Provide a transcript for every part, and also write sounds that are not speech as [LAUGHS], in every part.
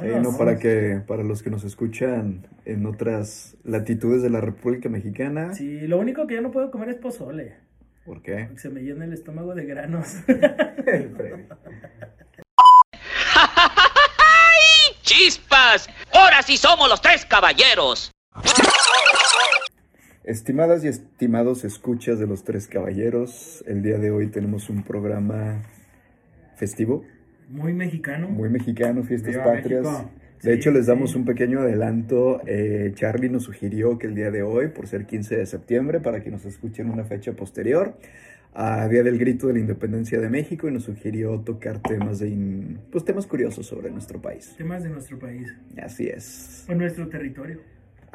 Sí, no, para que, para los que nos escuchan en otras latitudes de la República Mexicana. Sí, lo único que yo no puedo comer es pozole. ¿Por qué? Se me llena el estómago de granos. [LAUGHS] El Freddy. [LAUGHS] ¡Chispas! ¡Ahora sí somos los tres caballeros! Estimadas y estimados escuchas de los Tres Caballeros, el día de hoy tenemos un programa festivo, Muy mexicano. muy mexicano, fiestas Viva patrias. México. De Sí, hecho, les damos sí. un pequeño adelanto. Eh, Charlie nos sugirió que el día de hoy, por ser 15 de septiembre, para que nos escuchen una fecha posterior, a Día del Grito de la Independencia de México, y nos sugirió tocar temas de in- pues temas curiosos sobre nuestro país. Temas de nuestro país. Así es. O nuestro territorio.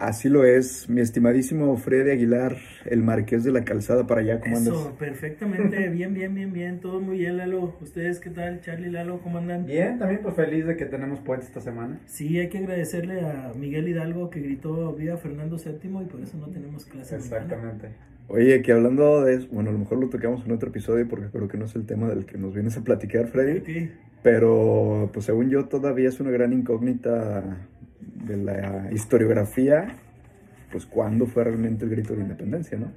Así lo es, mi estimadísimo Freddy Aguilar, el marqués de la calzada para allá, ¿cómo andas? Eso, perfectamente. Bien, bien, bien, bien. Todo muy bien, Lalo. ¿Ustedes qué tal? Charlie, Lalo, ¿cómo andan? Bien, también pues feliz de que tenemos puente esta semana. Sí, hay que agradecerle a Miguel Hidalgo que gritó Viva Fernando VII y por eso no tenemos clase. mañana. Exactamente. Oye, que hablando de eso, bueno, a lo mejor lo tocamos en otro episodio porque creo que no es el tema del que nos vienes a platicar, Freddy. Ok. Pero, pues según yo, todavía es una gran incógnita de la historiografía, pues cuándo fue realmente el grito de independencia, ¿no?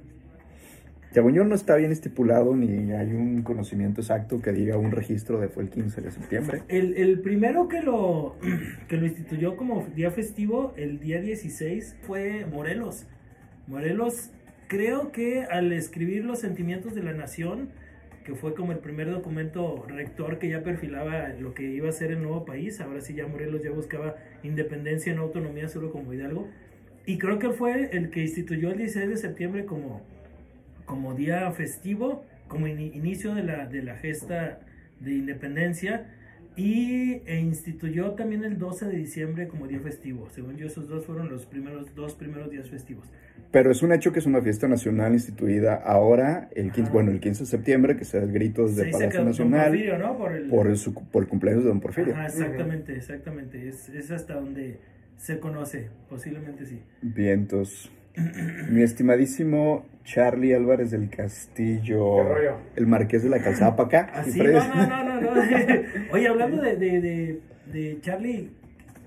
Según yo, no está bien estipulado ni hay un conocimiento exacto que diga un registro de fue el 15 de septiembre. El, el primero que lo, [CLEARS THROAT] que lo instituyó como día festivo, el día 16, fue Morelos. Morelos, creo que al escribir los sentimientos de la nación, que fue como el primer documento rector que ya perfilaba lo que iba a ser el nuevo país, ahora sí ya Morelos ya buscaba independencia, no autonomía, solo como Hidalgo. Y creo que fue el que instituyó el 16 de septiembre como, como día festivo, como ini- inicio de la, de la gesta de independencia y e instituyó también el 12 de diciembre como día festivo. Según yo, esos dos fueron los primeros dos primeros días festivos. Pero es un hecho que es una fiesta nacional instituida ahora, el 15, Ajá. bueno, el 15 de septiembre, que se da el grito desde Se dice Palacio Nacional Porfirio, ¿no? Por el, por el, su- por el cumpleaños de Don Porfirio. Ajá, exactamente, exactamente. Es, es hasta donde se conoce, posiblemente sí. Vientos. Mi estimadísimo Charlie Álvarez del Castillo, ¿Qué rollo? el marqués de la calzada para acá. Así, Y Freddy- no, no, no, no, no. [LAUGHS] Oye, hablando de, de, de, de Charlie,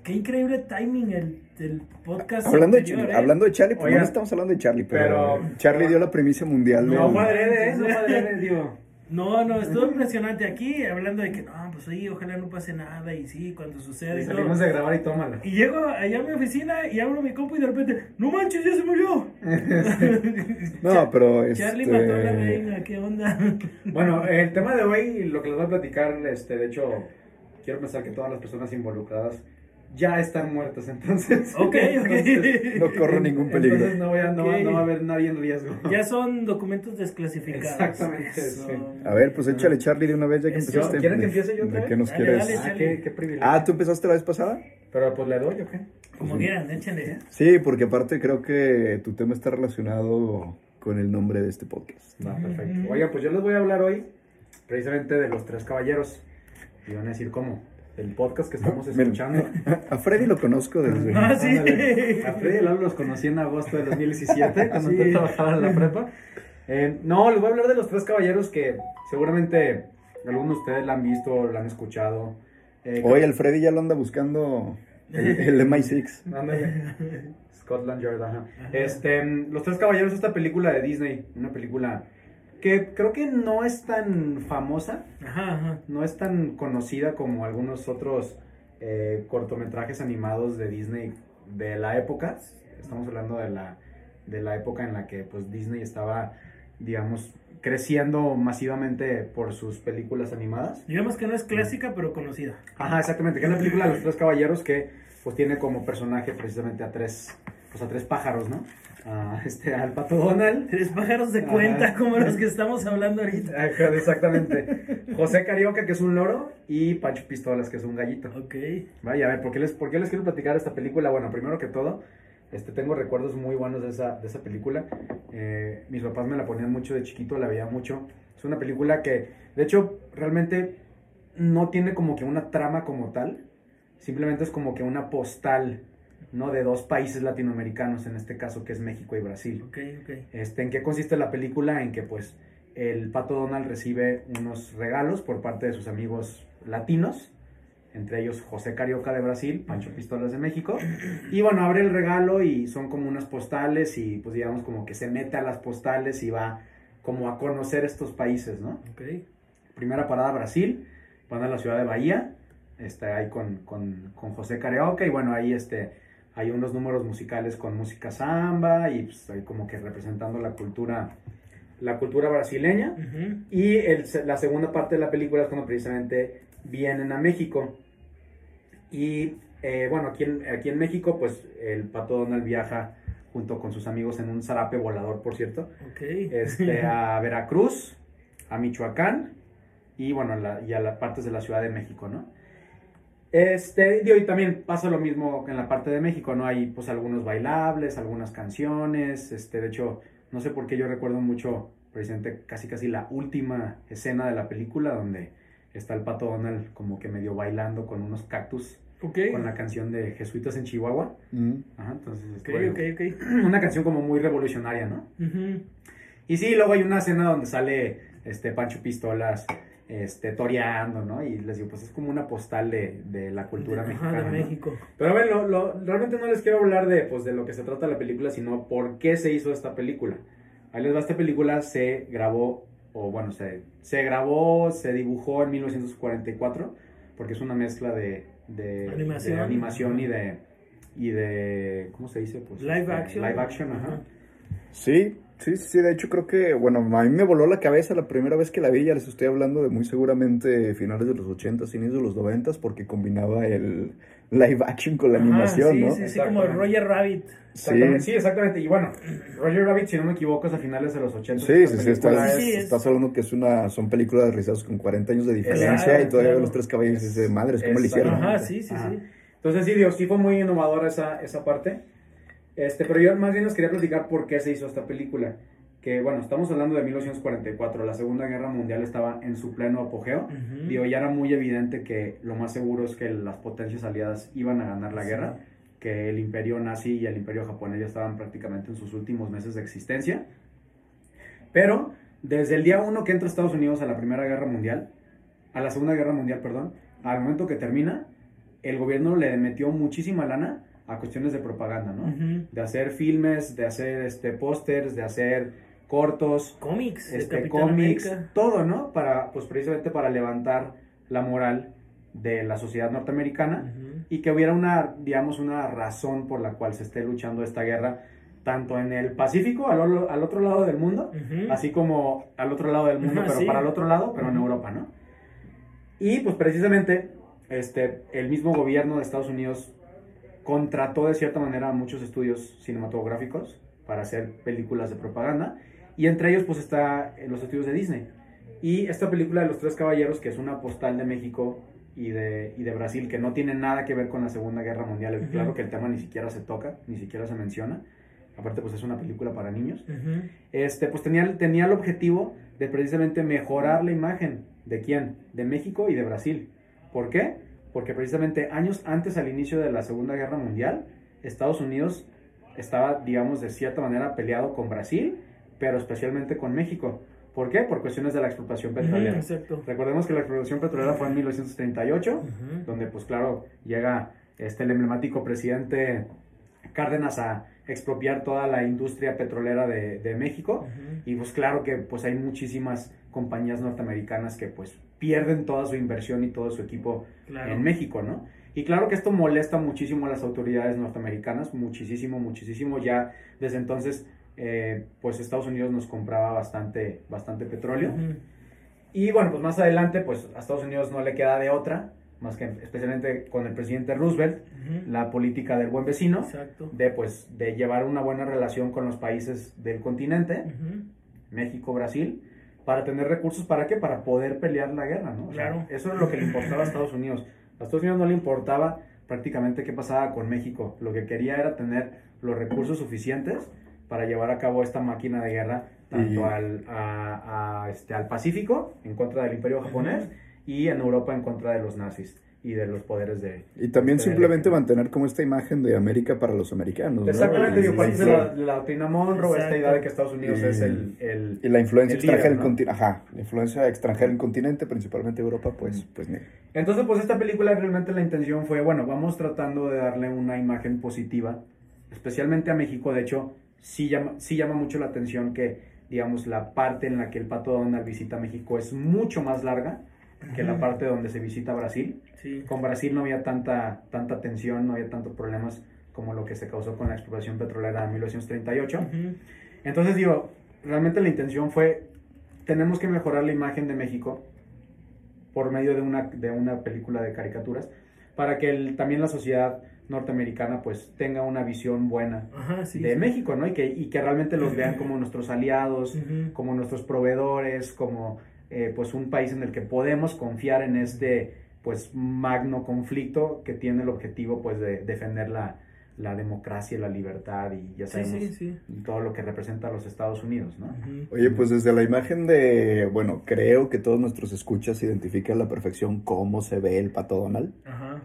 qué increíble timing el, podcast. Hablando de, anterior, Charlie, ¿eh? hablando de Charlie, pues no estamos hablando de Charlie, pero, pero- Charlie dio la primicia mundial. No, fue adrede, ¿eh? No fue adrede, digo. No, no, estuvo impresionante aquí, hablando de que no, pues sí, ojalá no pase nada, y sí, cuando suceda Y y todo. salimos de grabar y tómala. Y llego allá a mi oficina y abro mi compu y de repente, no manches, ya se murió. [LAUGHS] No, pero Charlie este, mató a la reina, ¿qué onda? [LAUGHS] Bueno, el tema de hoy, lo que les voy a platicar, este, de hecho, quiero pensar que todas las personas involucradas ya están muertas, entonces. [LAUGHS] Ok, ok. No corro ningún peligro. Entonces no, voy a- no, va- Ok. no va a haber nadie en riesgo. ya son documentos desclasificados. Exactamente, Eso. sí. A ver, pues échale Charlie de una vez ya que Eso. empezaste. ¿Quieren que ¿De- empiece yo ¿De otra qué vez? nos Dale, quieres? dale. Ah, qué, qué privilegio. Ah, ¿tú empezaste la vez pasada? Pero pues le doy, ¿o qué? Como quieran, échenle. ¿eh? Sí, porque aparte creo que tu tema está relacionado con el nombre de este podcast. Va, perfecto. Ujú. Oigan, pues yo les voy a hablar hoy precisamente de los tres caballeros. Y van a decir cómo. El podcast que estamos Me- escuchando. [LAUGHS] A Freddy lo conozco desde... Ah, sí. Ándale. [LAUGHS] A Freddy y Lalo los conocí en agosto de 2017, [LAUGHS] cuando Sí. yo trabajaba en la prepa. Eh, no, les voy a hablar de los tres caballeros que seguramente algunos de ustedes la han visto, la han escuchado. Eh, Oye, el Freddy ya lo anda buscando el, el MI6. Ándale. Scotland Yard, ajá. Este, mm, Los Tres Caballeros, esta película de Disney, una película que creo que no es tan famosa, Ajá, ajá. no es tan conocida como algunos otros eh, cortometrajes animados de Disney de la época. Estamos hablando de la, de la época en la que pues, Disney estaba, digamos, creciendo masivamente por sus películas animadas. Digamos que no es clásica, pero conocida. Ajá, exactamente, que es la película de los tres caballeros que pues tiene como personaje precisamente a tres, pues a tres pájaros, ¿no? A, este, al pato Donald. Tres pájaros de cuenta como los que estamos hablando ahorita. Ajá, exactamente. José Carioca, que es un loro, y Pancho Pistolas, que es un gallito. Ok. Vaya, a ver, ¿por qué les, por qué les quiero platicar esta película? Bueno, primero que todo, este, tengo recuerdos muy buenos de esa, de esa película. Eh, mis papás me la ponían mucho de chiquito, la veía mucho. Es una película que, de hecho, realmente no tiene como que una trama como tal. Simplemente es como que una postal, ¿no? De dos países latinoamericanos, en este caso, que es México y Brasil. Este, ¿En qué consiste la película? En que pues el pato Donald recibe unos regalos por parte de sus amigos latinos entre ellos José Carioca de Brasil, Pancho Pistolas de México, y bueno, abre el regalo y son como unas postales y pues digamos como que se mete a las postales y va como a conocer estos países, ¿no? Primera parada Brasil, van a la ciudad de Bahía, está ahí con, con, con José Carioca y bueno, ahí este, hay unos números musicales con música samba y pues ahí como que representando la cultura, la cultura brasileña. Y el- la segunda parte de la película es cuando precisamente vienen a México. Y eh, bueno, aquí en, aquí en México, pues el Pato Donald viaja junto con sus amigos en un zarape volador, por cierto, Ok. este, a [LAUGHS] Veracruz, a Michoacán y bueno, la- y a las partes de la Ciudad de México, ¿no? Este, y también pasa lo mismo en la parte de México, ¿no? Hay pues algunos bailables, algunas canciones, este, de hecho, no sé por qué yo recuerdo mucho, precisamente casi casi la última escena de la película donde está el Pato Donald como que medio bailando con unos cactus Ok. con la canción de Jesuitas en Chihuahua. Mm. Ajá, entonces, Ok, este, bueno, ok, ok. [CLEARS THROAT] una canción como muy revolucionaria, ¿no? Y sí, luego hay una escena donde sale este Pancho Pistolas este, toreando, ¿no? Y les digo, pues es como una postal de, de la cultura Ajá, mexicana. de ¿no? México. Pero a ver, lo, lo- realmente no les quiero hablar de, pues, de lo que se trata la película, sino por qué se hizo esta película. Ahí les va, esta película se grabó, o bueno, se, se grabó, se dibujó en 1944, porque es una mezcla de, de Animación. de animación y de, y de, ¿cómo se dice? Pues, Live este, action. Live action, ajá. Ajá. Sí, sí, sí, de hecho creo que, bueno, a mí me voló la cabeza la primera vez que la vi, ya les estoy hablando de muy seguramente finales de los 80, inicios de los 90, porque combinaba el live action con la Ajá, animación, sí, ¿no? Sí, sí, como Roger Rabbit. Exactamente, Sí. sí. exactamente. Y bueno, Roger Rabbit, si no me equivoco, es a finales de los 80. Sí, sí, sí, película estás, es- Sí, es- estás hablando que es una, son películas realizadas con 40 años de diferencia y todavía claro. los tres caballos dice, madres, ¿cómo le hicieron? Ajá, sí, sí, Ajá. sí. Entonces, sí, digo, sí fue muy innovadora esa, esa parte. Este, pero yo más bien les quería platicar por qué se hizo esta película. Que bueno, estamos hablando de 1944, la Segunda Guerra Mundial estaba en su pleno apogeo. Ujú. Digo, ya era muy evidente que lo más seguro es que las potencias aliadas iban a ganar la Sí. guerra, que el imperio nazi y el imperio japonés ya estaban prácticamente en sus últimos meses de existencia. Pero desde el día uno que entra Estados Unidos a la Primera Guerra Mundial, a la Segunda Guerra Mundial, perdón, al momento que termina, el gobierno le metió muchísima lana a cuestiones de propaganda, ¿no? De hacer filmes, de hacer este pósters, de hacer cortos, Cómics. este, cómics, América. todo, ¿no? Para, pues precisamente para levantar la moral de la sociedad norteamericana y que hubiera una, digamos, una razón por la cual se esté luchando esta guerra, tanto en el Pacífico, al, al otro lado del mundo, así como al otro lado del [LAUGHS] mundo, pero sí. para el otro lado, pero en. Europa, ¿no? Y pues precisamente este, el mismo gobierno de Estados Unidos contrató de cierta manera a muchos estudios cinematográficos para hacer películas de propaganda y entre ellos pues está eh, los estudios de Disney. Y esta película de Los Tres Caballeros, que es una postal de México y de, y de Brasil, que no tiene nada que ver con la Segunda Guerra Mundial, Ujú. claro que el tema ni siquiera se toca, ni siquiera se menciona, aparte pues es una película para niños este, pues tenía, tenía el objetivo de precisamente mejorar la imagen de quién, de México y de Brasil. ¿Por qué? Porque precisamente años antes al inicio de la Segunda Guerra Mundial, Estados Unidos estaba, digamos, de cierta manera peleado con Brasil, pero especialmente con México. ¿Por qué? Por cuestiones de la explotación petrolera. Exacto. Recordemos que la explotación petrolera fue en 1938, Ujú. donde pues claro, llega este, el emblemático presidente Cárdenas a expropiar toda la industria petrolera de, de México. Y pues claro que pues hay muchísimas compañías norteamericanas que pues pierden toda su inversión y todo su equipo Claro. en México, ¿no? Y claro que esto molesta muchísimo a las autoridades norteamericanas, muchísimo, muchísimo. Ya desde entonces, eh, pues Estados Unidos nos compraba bastante, bastante petróleo. Y bueno, pues más adelante, pues a Estados Unidos no le queda de otra, más que especialmente con el presidente Roosevelt, Ujú. la política del buen vecino, Exacto. de pues de llevar una buena relación con los países del continente, Ujú. México, Brasil, para tener recursos, ¿para qué? Para poder pelear la guerra, ¿no? O sea, Claro. eso es lo que le importaba a Estados Unidos. A Estados Unidos no le importaba prácticamente qué pasaba con México. Lo que quería era tener los recursos suficientes para llevar a cabo esta máquina de guerra tanto Y- al, a- a, este, al Pacífico en contra del imperio japonés y en Europa en contra de los nazis. y de los poderes de... Y también de- simplemente mantener como esta imagen de América para los americanos. ¿no? Exactamente, digo, parte y- de la, la doctrina Monroe, esta Exacto. idea de que Estados Unidos Y- es el... el- Y la influencia el líder, extranjera en ¿no? el continente, ajá, la influencia extranjera en el continente, principalmente Europa, pues, pues mira. Entonces, pues esta película realmente la intención fue, bueno, vamos tratando de darle una imagen positiva, especialmente a México. De hecho, sí llama, sí llama mucho la atención que, digamos, la parte en la que el Pato Donald visita México es mucho más larga que la parte donde se visita Brasil. Sí. Con Brasil no había tanta, tanta tensión, no había tantos problemas como lo que se causó con la explotación petrolera en 1938. Ujú. Entonces digo, realmente la intención fue, tenemos que mejorar la imagen de México por medio de una, de una película de caricaturas, para que el- también la sociedad norteamericana pues tenga una visión buena Ajá, sí. de sí. México, ¿no? Y que, y que realmente los vean [LAUGHS] como nuestros aliados, como nuestros proveedores, como eh, pues un país en el que podemos confiar en este pues magno conflicto que tiene el objetivo pues de defender la, la democracia, la libertad y ya sabemos sí, sí. todo lo que representa a los Estados Unidos, ¿no? Oye, pues desde la imagen de, bueno, creo que todos nuestros escuchas identifican a la perfección cómo se ve el Pato Donald. Ajá.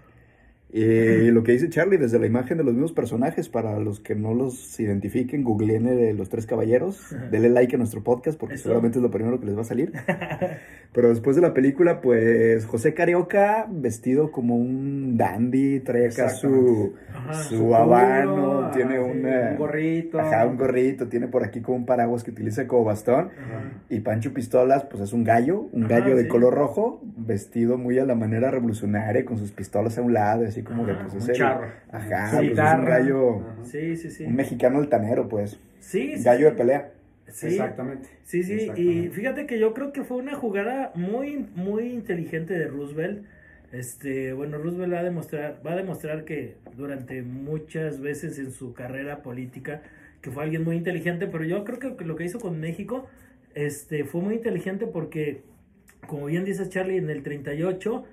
Y lo que dice Charlie, desde la imagen de los mismos personajes, para los que no los identifiquen, googleen de los tres caballeros, denle like a nuestro podcast porque Eso. seguramente es lo primero que les va a salir. [LAUGHS] Pero después de la película, pues José Carioca, vestido como un dandy, trae acá su, Ajá. su Su habano, tiene una- un gorrito. Ajá, un gorrito, tiene por aquí como un paraguas que utiliza como bastón. Ajá. Y Pancho Pistolas, pues es un gallo, un gallo de sí. color rojo, vestido muy a la manera revolucionaria, con sus pistolas a un lado, así como Ajá, de, pues un es el- charro. Ajá, pues, es un gallo, Ajá. Sí, sí, sí. un mexicano altanero, pues. Sí, sí, Gallo de pelea. Sí. Exactamente. Sí, sí, y fíjate que yo creo que fue una jugada muy, muy inteligente de Roosevelt. Este, bueno, Roosevelt va a demostrar, va a demostrar que durante muchas veces en su carrera política que fue alguien muy inteligente, pero yo creo que lo que hizo con México, este, fue muy inteligente porque, como bien dices Charlie, en el 38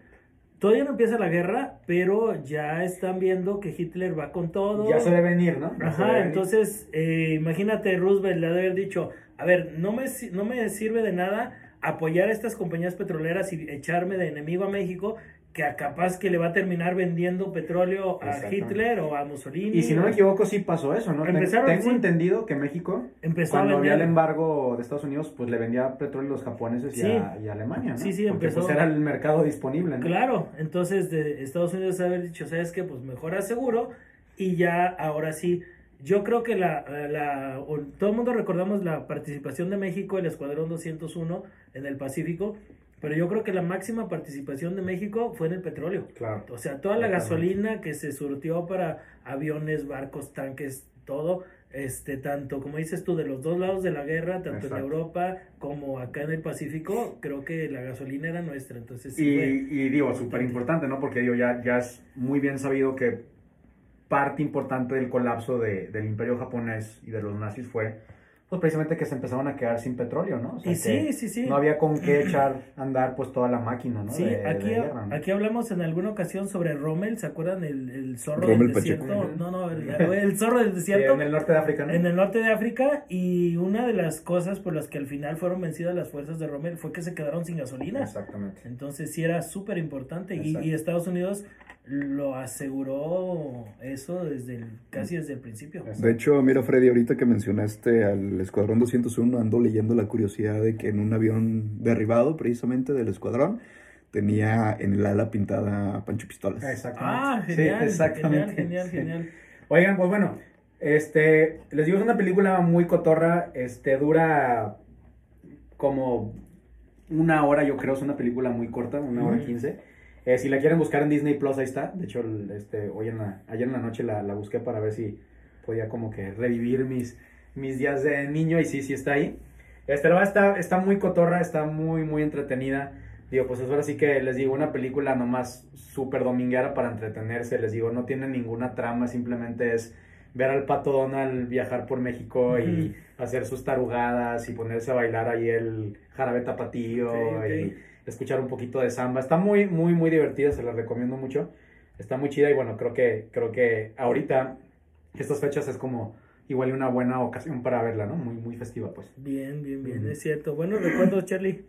todavía no empieza la guerra, pero ya están viendo que Hitler va con todo. Ya se debe venir, ¿no? Ya Ajá, venir. entonces eh, imagínate Roosevelt le ha de haber dicho, a ver, no me, no me sirve de nada apoyar a estas compañías petroleras y echarme de enemigo a México, que capaz que le va a terminar vendiendo petróleo a. Hitler o a Mussolini. Y si no me equivoco, sí pasó eso, ¿no? Empezaron, Tengo sí. entendido que México, Empezó a cuando había el embargo de Estados Unidos, pues le vendía petróleo a los japoneses y, a, y a Alemania, ¿no? Sí, sí, Porque, empezó. pues era el mercado disponible, ¿no? Claro, entonces de Estados Unidos haber dicho, ¿sabes qué? Pues mejor aseguro y ya ahora sí. Yo creo que la, la- todo el mundo recordamos la participación de México, el Escuadrón 201 en el Pacífico, pero yo creo que la máxima participación de México fue en el petróleo. Claro. O sea, toda la gasolina que se surtió para aviones, barcos, tanques, todo, este, tanto como dices tú, de los dos lados de la guerra, tanto Exacto. en Europa como acá en el Pacífico, creo que la gasolina era nuestra. Entonces, sí Y, fue- y digo, súper importante, ¿no? Porque digo, ya, ya es muy bien sabido que parte importante del colapso de- del imperio japonés y de los nazis fue, pues precisamente que se empezaron a quedar sin petróleo, ¿no? O sea, Y sí, sí, sí. No había con qué echar a andar pues toda la máquina, ¿no? Sí, De- de aquí, guerra, ¿no? aquí hablamos en alguna ocasión sobre Rommel, ¿se acuerdan? El, el zorro Rommel del desierto. Pacheco. No, no, el, el zorro del Sí, desierto. en el norte de África, ¿no? En el norte de África y una de las cosas por las que al final fueron vencidas las fuerzas de Rommel fue que se quedaron sin gasolina. Exactamente. Entonces sí era súper importante y, y Estados Unidos lo aseguró eso desde el, casi desde el principio. De hecho, mira, Freddy, ahorita que mencionaste al Escuadrón 201, ando leyendo la curiosidad de que en un avión derribado, precisamente del Escuadrón, tenía en el ala pintada a Pancho Pistolas. Exactamente. Ah, Sí, genial, exactamente. genial, genial, Sí. genial. Oigan, pues bueno, este, les digo, es una película muy cotorra, este, dura como una hora, yo creo, es una película muy corta, una hora quince. Eh, si la quieren buscar en Disney Plus, ahí está. De hecho, el- este, hoy en la, ayer en la noche la, la busqué para ver si podía como que revivir mis, mis días de niño y sí, sí está ahí. Este, la está, está muy cotorra, está muy, muy entretenida. Digo, pues ahora sí que les digo, una película nomás súper dominguera para entretenerse. Les digo, no tiene ninguna trama, simplemente es ver al pato Donald viajar por México y hacer sus tarugadas y ponerse a bailar ahí el jarabe tapatío Ok, ok. y escuchar un poquito de samba. Está muy, muy, muy divertida, se la recomiendo mucho. Está muy chida y bueno, creo que, creo que ahorita, estas fechas es como igual una buena ocasión para verla, ¿no? Muy, muy festiva, pues. Bien, bien, bien, es cierto. Buenos recuerdos, Charlie.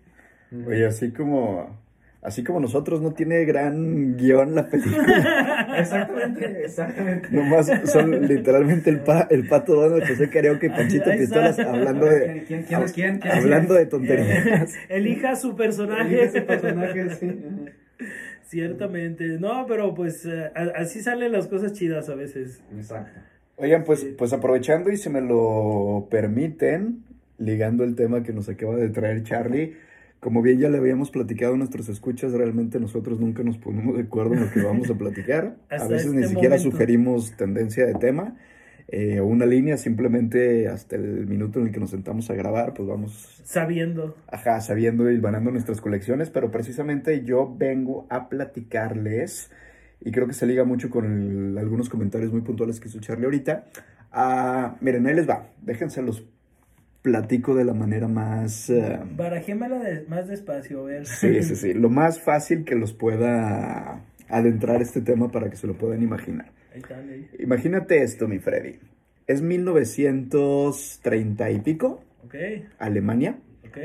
Oye, así como Así como nosotros no tiene gran guion la película. [LAUGHS] Exactamente, exactamente. Nomás son literalmente el, pa- el pato Donald, José Carioca y Panchito. Pistolas hablando de, ¿Quién, quién quién? ¿Quién es hablando de tonterías. [LAUGHS] Elija su personaje. Elige ese personaje, sí. [LAUGHS] Ciertamente. No, pero pues eh, así salen las cosas chidas a veces. Exacto. Oigan, pues, pues aprovechando y si me lo permiten, ligando el tema que nos acaba de traer Charlie, como bien ya le habíamos platicado a nuestros escuchas, realmente nosotros nunca nos ponemos de acuerdo en lo que vamos a platicar. [LAUGHS] a veces ni este siquiera momento. sugerimos tendencia de tema eh, o una línea, simplemente hasta el minuto en el que nos sentamos a grabar, pues vamos Sabiendo. Ajá, sabiendo y ganando nuestras colecciones, pero precisamente yo vengo a platicarles, y creo que se liga mucho con el- algunos comentarios muy puntuales que hizo Charlie ahorita. Ah, miren, ahí les va, déjense los platico de la manera más... eh, Barajémela de- más despacio, a ver. sí, sí, sí, lo más fácil que los pueda adentrar este tema para que se lo puedan imaginar. Ahí está, ahí. Imagínate esto, mi Freddy. Es 1930 y pico, Ok, Alemania. ok.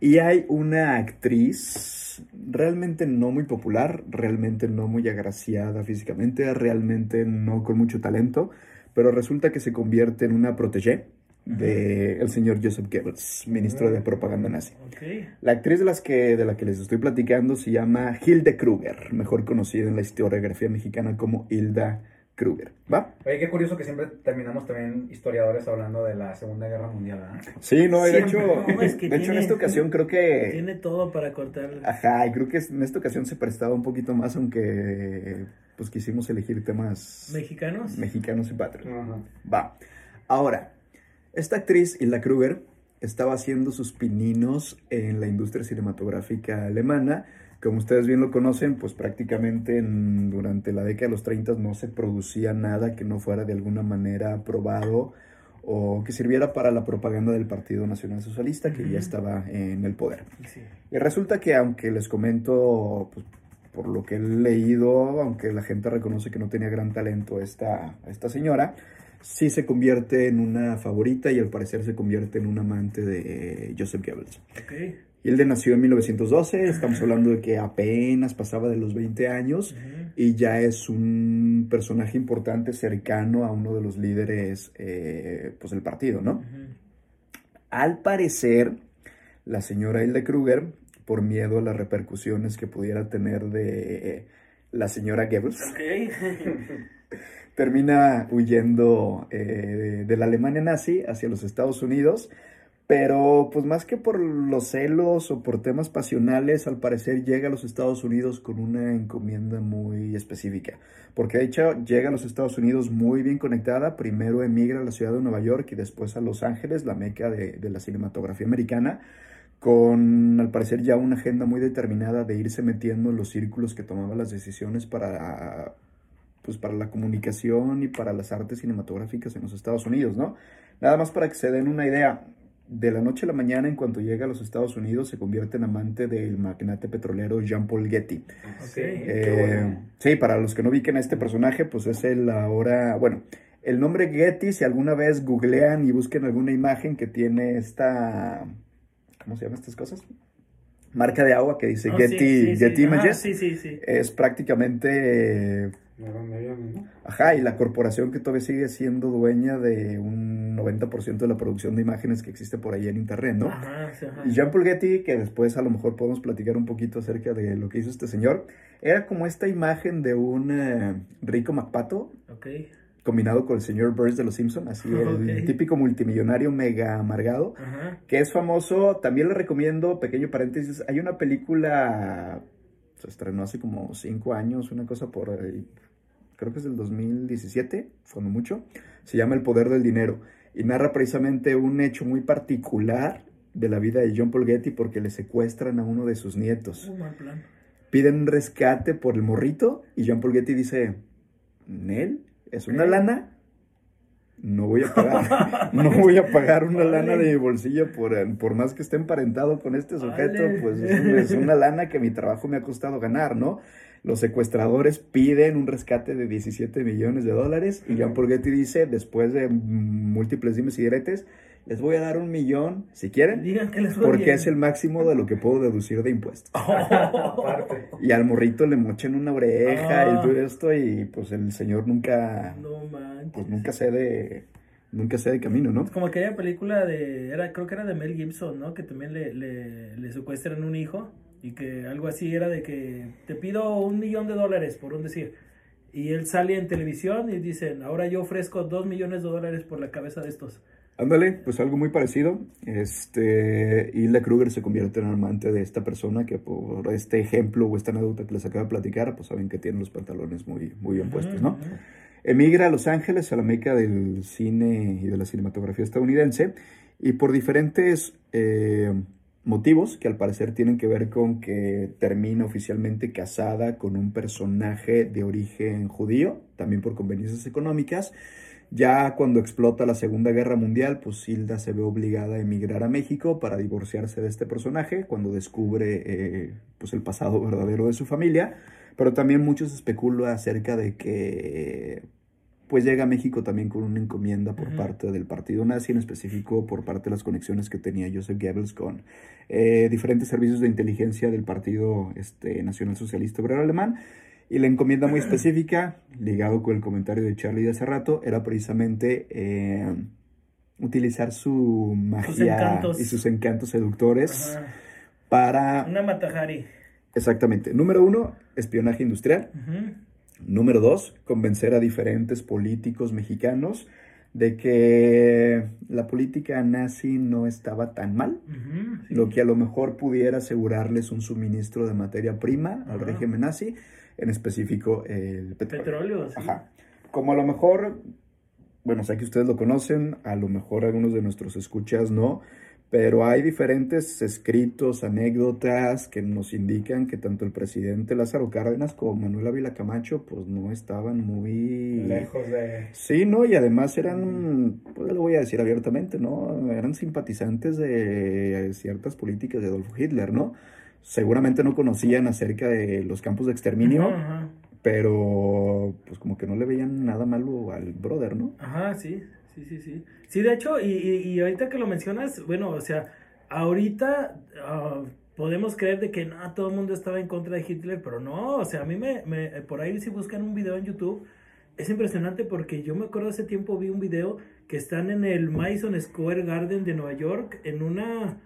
Y hay una actriz realmente no muy popular, realmente no muy agraciada físicamente, realmente no con mucho talento, pero resulta que se convierte en una protégé del señor Joseph Goebbels, ministro de propaganda nazi. La actriz de, las que, de la que les estoy platicando se llama Hilde Kruger, mejor conocida en la historiografía mexicana como Hilda Kruger. ¿Va? Oye, qué curioso que siempre terminamos también historiadores hablando de la Segunda Guerra Mundial, ¿verdad? Sí, no, de hecho, No, es que de hecho en esta ocasión creo que... Tiene todo para cortar. Ajá, y creo que en esta ocasión se prestaba un poquito más, aunque pues quisimos elegir temas ¿Mexicanos? mexicanos y patrios. Va. Ahora, esta actriz, Hilda Kruger, estaba haciendo sus pininos en la industria cinematográfica alemana. Como ustedes bien lo conocen, pues prácticamente en- durante la década de los 30 no se producía nada que no fuera de alguna manera aprobado o que sirviera para la propaganda del Partido Nacional Socialista, que ya estaba en el poder. Sí. Y resulta que aunque les comento, pues, por lo que he leído, aunque la gente reconoce que no tenía gran talento esta, esta señora, sí se convierte en una favorita y al parecer se convierte en un amante de Joseph Goebbels. Ok. Hilde nació en 1912, estamos hablando de que apenas pasaba de los 20 años y ya es un personaje importante cercano a uno de los líderes eh, pues, del partido, ¿no? Al parecer, la señora Hilde Kruger, por miedo a las repercusiones que pudiera tener de la señora Goebbels, Ok. [LAUGHS] termina huyendo eh, de la Alemania nazi hacia los Estados Unidos, pero pues más que por los celos o por temas pasionales, al parecer llega a los Estados Unidos con una encomienda muy específica, porque de hecho llega a los Estados Unidos muy bien conectada, primero emigra a la ciudad de Nueva York y después a Los Ángeles, la meca de, de la cinematografía americana, con al parecer ya una agenda muy determinada de irse metiendo en los círculos que tomaban las decisiones para pues para la comunicación y para las artes cinematográficas en los Estados Unidos, ¿no? Nada más para que se den una idea, de la noche a la mañana en cuanto llega a los Estados Unidos se convierte en amante del magnate petrolero Jean-Paul Getty. Ok. Eh, sí, para los que no ubiquen a este personaje, pues es el ahora, bueno, el nombre Getty, si alguna vez googlean y busquen alguna imagen que tiene esta, ¿cómo se llaman estas cosas? Marca de agua que dice Oh, Getty, sí, sí, sí. Getty Ajá, Images. sí, sí, sí. Es Ajá, y la corporación que todavía sigue siendo dueña de un 90% de la producción de imágenes que existe por ahí en internet, ¿no? Ajá, sí, ajá. Y Jean-Paul Getty, que después a lo mejor podemos platicar un poquito acerca de lo que hizo este señor, era como esta imagen de un eh, rico MacPato Ok. combinado con el señor Burns de los Simpson, así el típico multimillonario mega amargado, Ajá. que es famoso, también le recomiendo, pequeño paréntesis, hay una película, se estrenó hace como cinco años, una cosa por, ahí, creo que es del 2017, cuando mucho, se llama El Poder del Dinero, y narra precisamente un hecho muy particular de la vida de John Paul Getty porque le secuestran a uno de sus nietos. Un mal plan. Piden un rescate por el morrito y John Paul Getty dice, Nel, es una lana, no voy a pagar, [LAUGHS] no voy a pagar una Vale. lana de mi bolsillo por, eh, por más que esté emparentado con este sujeto, Vale. pues es, un- es una lana que mi trabajo me ha costado ganar, ¿no? Los secuestradores piden un rescate de 17 millones de dólares y Jean Paul Getty dice, después de múltiples dimes y diretes, les voy a dar un millón, si quieren, Digan que les porque bien. es el máximo de lo que puedo deducir de impuestos. [LAUGHS] Y al morrito le mochan una oreja Ah. y todo esto y pues el señor nunca, No pues nunca cede, nunca cede camino, ¿no? Como aquella película de, era, creo que era de Mel Gibson, ¿no? Que también le, le, le secuestran un hijo y que algo así era de que te pido un millón de dólares, por un decir. Y él sale en televisión y dicen, ahora yo ofrezco dos millones de dólares por la cabeza de estos. Ándale, pues algo muy parecido. Este, Hilda Kruger se convierte en amante de esta persona que por este ejemplo o esta anécdota que les acabo de platicar, pues saben que tiene los pantalones muy, muy bien puestos, ¿no? Emigra a Los Ángeles, a la meca del cine y de la cinematografía estadounidense, y por diferentes eh, motivos que al parecer tienen que ver con que termina oficialmente casada con un personaje de origen judío, también por conveniencias económicas. Ya cuando explota la Segunda Guerra Mundial, pues Hilda se ve obligada a emigrar a México para divorciarse de este personaje cuando descubre eh, pues el pasado verdadero de su familia. Pero también muchos especulan acerca de que pues llega a México también con una encomienda por parte del partido nazi, en específico por parte de las conexiones que tenía Joseph Goebbels con eh, diferentes servicios de inteligencia del Partido este, Nacional Socialista Obrero Alemán. Y la encomienda muy [CLEARS THROAT] específica, ligado con el comentario de Charlie de hace rato, era precisamente eh, utilizar su magia y sus encantos seductores Ajá. para... Una Matajari. Exactamente. Número uno, espionaje industrial. Número dos, convencer a diferentes políticos mexicanos de que la política nazi no estaba tan mal, sí. lo que a lo mejor pudiera asegurarles un suministro de materia prima al régimen nazi, en específico el petróleo. Petróleo, sí. Ajá. Como a lo mejor, bueno, sé que ustedes lo conocen, a lo mejor algunos de nuestros escuchas no, pero hay diferentes escritos, anécdotas que nos indican que tanto el presidente Lázaro Cárdenas como Manuel Ávila Camacho, pues no estaban muy Lejos de. Sí, no, y además eran, pues lo voy a decir abiertamente, ¿no? Eran simpatizantes de ciertas políticas de Adolfo Hitler, ¿no? Seguramente no conocían acerca de los campos de exterminio, pero pues como que no le veían nada malo al brother, ¿no? Ajá, sí, sí, sí, sí. Sí, de hecho, y, y- y ahorita que lo mencionas, bueno, o sea, ahorita ah, podemos creer de que no, todo el mundo estaba en contra de Hitler, pero no, o sea, a mí me, me- por ahí si buscan un video en YouTube, es impresionante porque yo me acuerdo hace tiempo vi un video que están en el Madison Square Garden de Nueva York en una,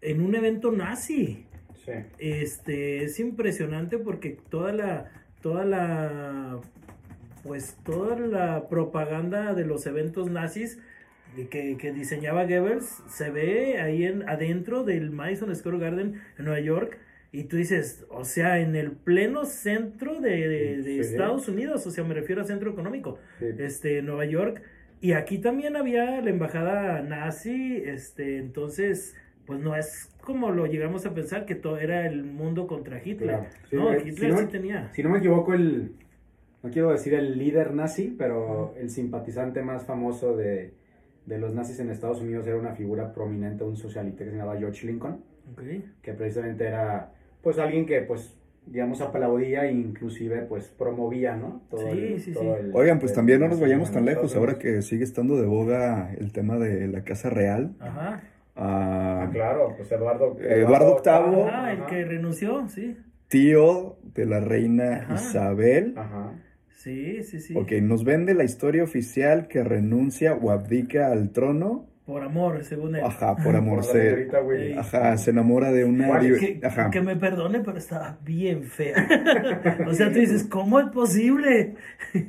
en un evento nazi. Sí. Este, es impresionante porque toda la, toda la, pues toda la propaganda de los eventos nazis que, que diseñaba Goebbels se ve ahí en, adentro del Madison Square Garden en Nueva York y tú dices, o sea, en el pleno centro de, de- de Sí. Estados Unidos, o sea, me refiero a centro económico, Sí. este, Nueva York, y aquí también había la embajada nazi, este, entonces, pues no es como lo llegamos a pensar que todo era el mundo contra Hitler. Claro. Sí, no, eh, Hitler si no- sí tenía. Si no me equivoco, el. No quiero decir el líder nazi, pero el simpatizante más famoso de, de los nazis en Estados Unidos era una figura prominente, un socialista que se llamaba George Lincoln, Ok. que precisamente era, pues, alguien que, pues, digamos, aplaudía e inclusive, pues, promovía, ¿no? Todo Sí, sí, todo sí. el- Oigan, pues el también no nos vayamos tan lejos, ahora que sigue estando de boga el tema de la Casa Real. Ajá. Ah, Ah, claro, pues Eduardo... Eduardo VIII. Ah, el que renunció, sí. Tío de la reina Ajá. Isabel. Ajá. Sí, sí, sí. Ok, nos vende la historia oficial que renuncia o abdica al trono. Por amor, según él. Ajá, por [LAUGHS] amor. Por la Se, señorita ajá, se enamora de una. Que, Ajá. que me perdone, pero estaba bien fea. [LAUGHS] o sea, tú dices, ¿cómo es posible?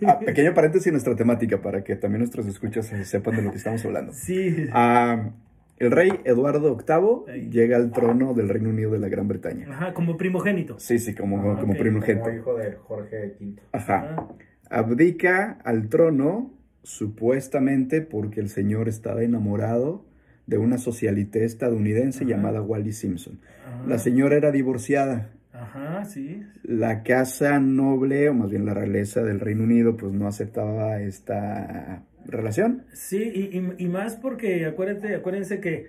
Ah, pequeño paréntesis en nuestra temática para que también nuestros escuchas eh, sepan de lo que estamos hablando. Sí. Ah, el rey Eduardo VIII llega al trono del Reino Unido de la Gran Bretaña. Ajá, como primogénito. Sí, sí, como, Ah, como primogénito. Como hijo de Jorge V. Ajá. Ajá. Abdica al trono supuestamente porque el señor estaba enamorado de una socialité estadounidense Ajá. llamada Wally Simpson. Ajá. La señora era divorciada. Ajá, sí. La casa noble, o más bien la realeza del Reino Unido, pues no aceptaba esta relación. Sí, y, y- y más porque acuérdate, acuérdense que,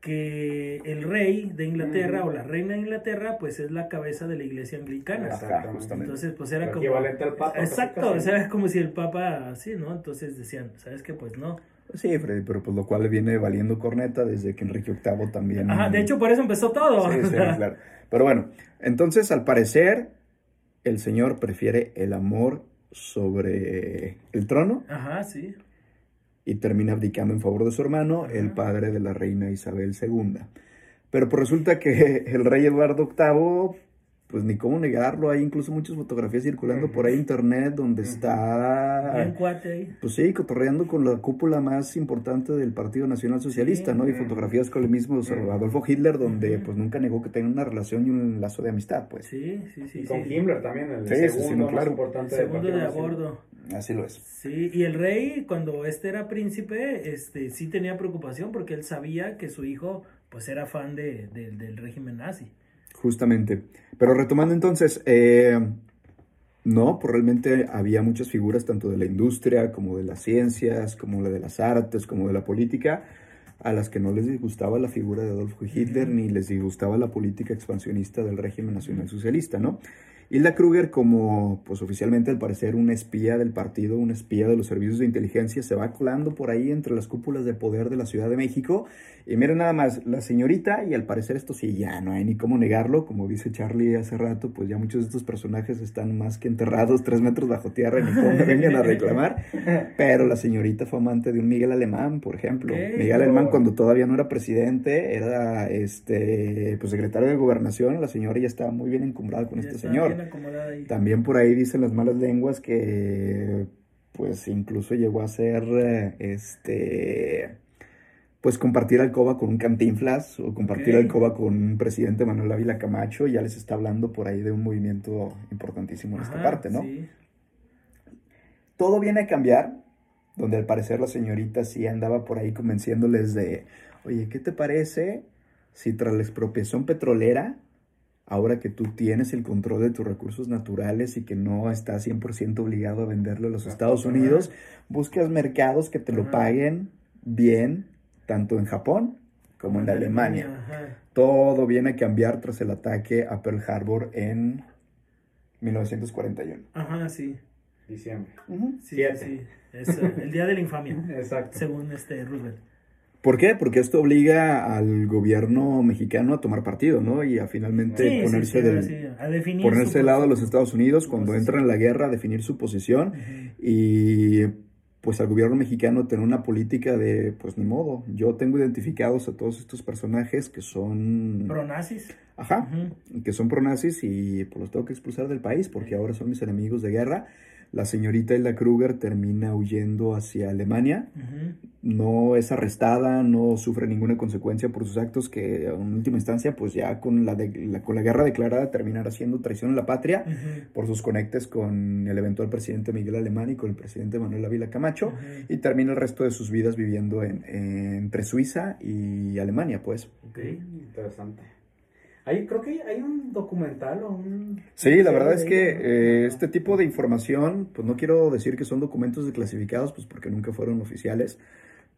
que el rey de Inglaterra o la reina de Inglaterra, pues es la cabeza de la iglesia anglicana. Ajá, justamente. Entonces, pues era como... equivalente al Papa, Exacto, o sea, es como si el Papa, así, ¿no? Entonces decían, ¿sabes qué? Pues no. Sí, Freddy, pero pues lo cual viene valiendo corneta desde que Enrique VIII también... Ajá, de hecho por eso empezó todo. Sí, sí, [LAUGHS] claro. Pero bueno, entonces al parecer el señor prefiere el amor sobre el trono Ajá, sí. Y termina abdicando en favor de su hermano, el padre de la reina Isabel II. Pero pues resulta que [LAUGHS] el rey Eduardo VIII, pues ni cómo negarlo, hay incluso muchas fotografías circulando por ahí en internet donde está, cuate ahí. pues sí, cotorreando con la cúpula más importante del Partido Nacional Socialista, Sí. ¿no? Y fotografías con el mismo Adolfo Hitler, donde pues nunca negó que tenía una relación y un lazo de amistad, pues. Sí, sí, sí. Y con sí. Himmler también, el Sí, sí, sí, segundo claro. más importante Segundo de a bordo. Así lo es. Sí, y el rey, cuando este era príncipe, este sí tenía preocupación porque él sabía que su hijo, pues, era fan de, de- del régimen nazi. Justamente. Pero retomando entonces, eh, no, pues realmente había muchas figuras tanto de la industria como de las ciencias, como la de las artes, como de la política, a las que no les disgustaba la figura de Adolfo Hitler ni les disgustaba la política expansionista del régimen nacional socialista, ¿no? Hilda Kruger, como pues oficialmente al parecer una espía del partido, una espía de los servicios de inteligencia, se va colando por ahí entre las cúpulas de poder de la Ciudad de México. Y miren nada más, la señorita, y al parecer esto sí, ya no hay ni cómo negarlo, como dice Charlie hace rato, pues ya muchos de estos personajes están más que enterrados tres metros bajo tierra, ni cómo me vengan a reclamar. Pero la señorita fue amante de un Miguel Alemán, por ejemplo. Miguel Alemán cuando todavía no era presidente, era este pues secretario de gobernación, la señora ya estaba muy bien encumbrada con Ya este señor. Bien acomodada ahí. También por ahí dicen las malas lenguas que pues incluso llegó a ser eh, este pues compartir alcoba con un cantinflas o compartir alcoba con un presidente Manuel Ávila Camacho, ya les está hablando por ahí de un movimiento importantísimo en esta parte, ¿no? Sí. todo viene a cambiar, donde al parecer la señorita sí andaba por ahí convenciéndoles de, oye, ¿qué te parece si tras la expropiación petrolera, ahora que tú tienes el control de tus recursos naturales y que no estás 100% obligado a venderle a los Estados. Unidos, buscas mercados que te lo paguen bien, tanto en Japón como en Alemania? Todo viene a cambiar tras el ataque a Pearl Harbor en 1941. Ajá, sí. Diciembre. Sí, Siete. sí. Es el día de la infamia, [LAUGHS] Exacto. según este Roosevelt. ¿Por qué? Porque esto obliga al gobierno mexicano a tomar partido, ¿no? Y a finalmente Sí, ponerse, sí, del- sí, a definir ponerse del lado de los. Estados Unidos cuando entran en la guerra, a definir su posición y pues al gobierno mexicano tener una política de, pues ni modo, yo tengo identificados a todos estos personajes que son... Pronazis. Ajá, que son pronazis y pues los tengo que expulsar del país porque ahora son mis enemigos de guerra. La señorita Hilda Kruger termina huyendo hacia Alemania no es arrestada, no sufre ninguna consecuencia por sus actos que en última instancia pues ya con la, de- la- con la guerra declarada terminará siendo traición a la patria por sus conectes con el eventual presidente Miguel Alemán y con el presidente Manuel Ávila Camacho y termina el resto de sus vidas viviendo en, entre Suiza y Alemania pues. Ok. Interesante. Ahí creo que hay un documental o un... Sí, la verdad es que ¿no? eh, este tipo de información, pues no quiero decir que son documentos desclasificados, pues porque nunca fueron oficiales,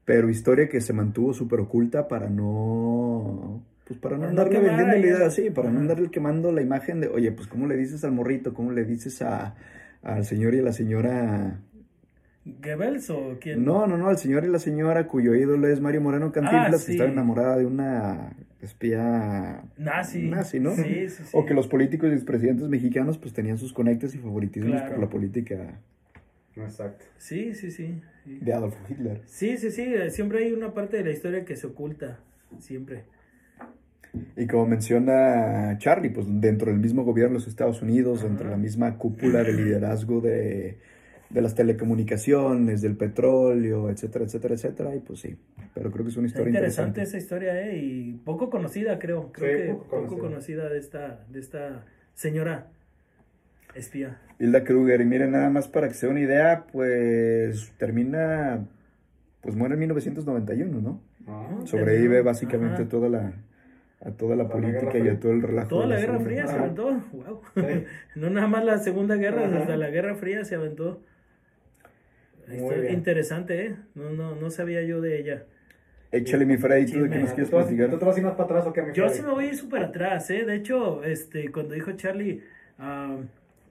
pero historia que se mantuvo súper oculta para no, pues para no no andarle quemar vendiendo la idea ¿no? así, para no andarle quemando la imagen de, oye, pues cómo le dices al morrito, cómo le dices a, al señor y a la señora, ¿Goebbels o quién? no, no, no, al señor y la señora cuyo ídolo es Mario Moreno Cantinflas, Ah, que sí. está enamorada de una espía Nazi. nazi, ¿no? Sí, sí, sí. O que los políticos y expresidentes mexicanos pues tenían sus conectes y favoritismos Claro. por la política Exacto. Sí, sí, sí. sí. de Adolf Hitler. Sí, sí, sí, eh, siempre hay una parte de la historia que se oculta, siempre. Y como menciona Charlie, pues dentro del mismo gobierno de los Estados Unidos, dentro de la misma cúpula de liderazgo de, de las telecomunicaciones, del petróleo, etcétera, etcétera, etcétera, y pues sí, pero creo que es una historia interesante interesante. esa historia, ¿eh? Y poco conocida, creo. Creo Sí, que poco poco, conocida. conocida de esta, de esta señora espía. Hilda Kruger, y miren nada más para que se dé una idea, pues termina, pues muere en 1991, ¿no? Ah, Sobrevive básicamente ajá. toda la, a toda la Toda la política y a todo el relajo. Toda la la Guerra Fría se Guerra. aventó. [LAUGHS] Wow. Sí. No nada más la Segunda Guerra, Ajá. hasta la Guerra Fría se aventó. Muy Está bien. interesante, ¿eh? No, no, no sabía yo de ella. Échale mi Freddy, ¿tú de qué nos ¿Tú quieres platicar? ¿Tú te vas a ir más para atrás o qué, mi Yo Freddy? sí me voy a ir súper atrás, ¿eh? De hecho, este, cuando dijo Charlie, ah,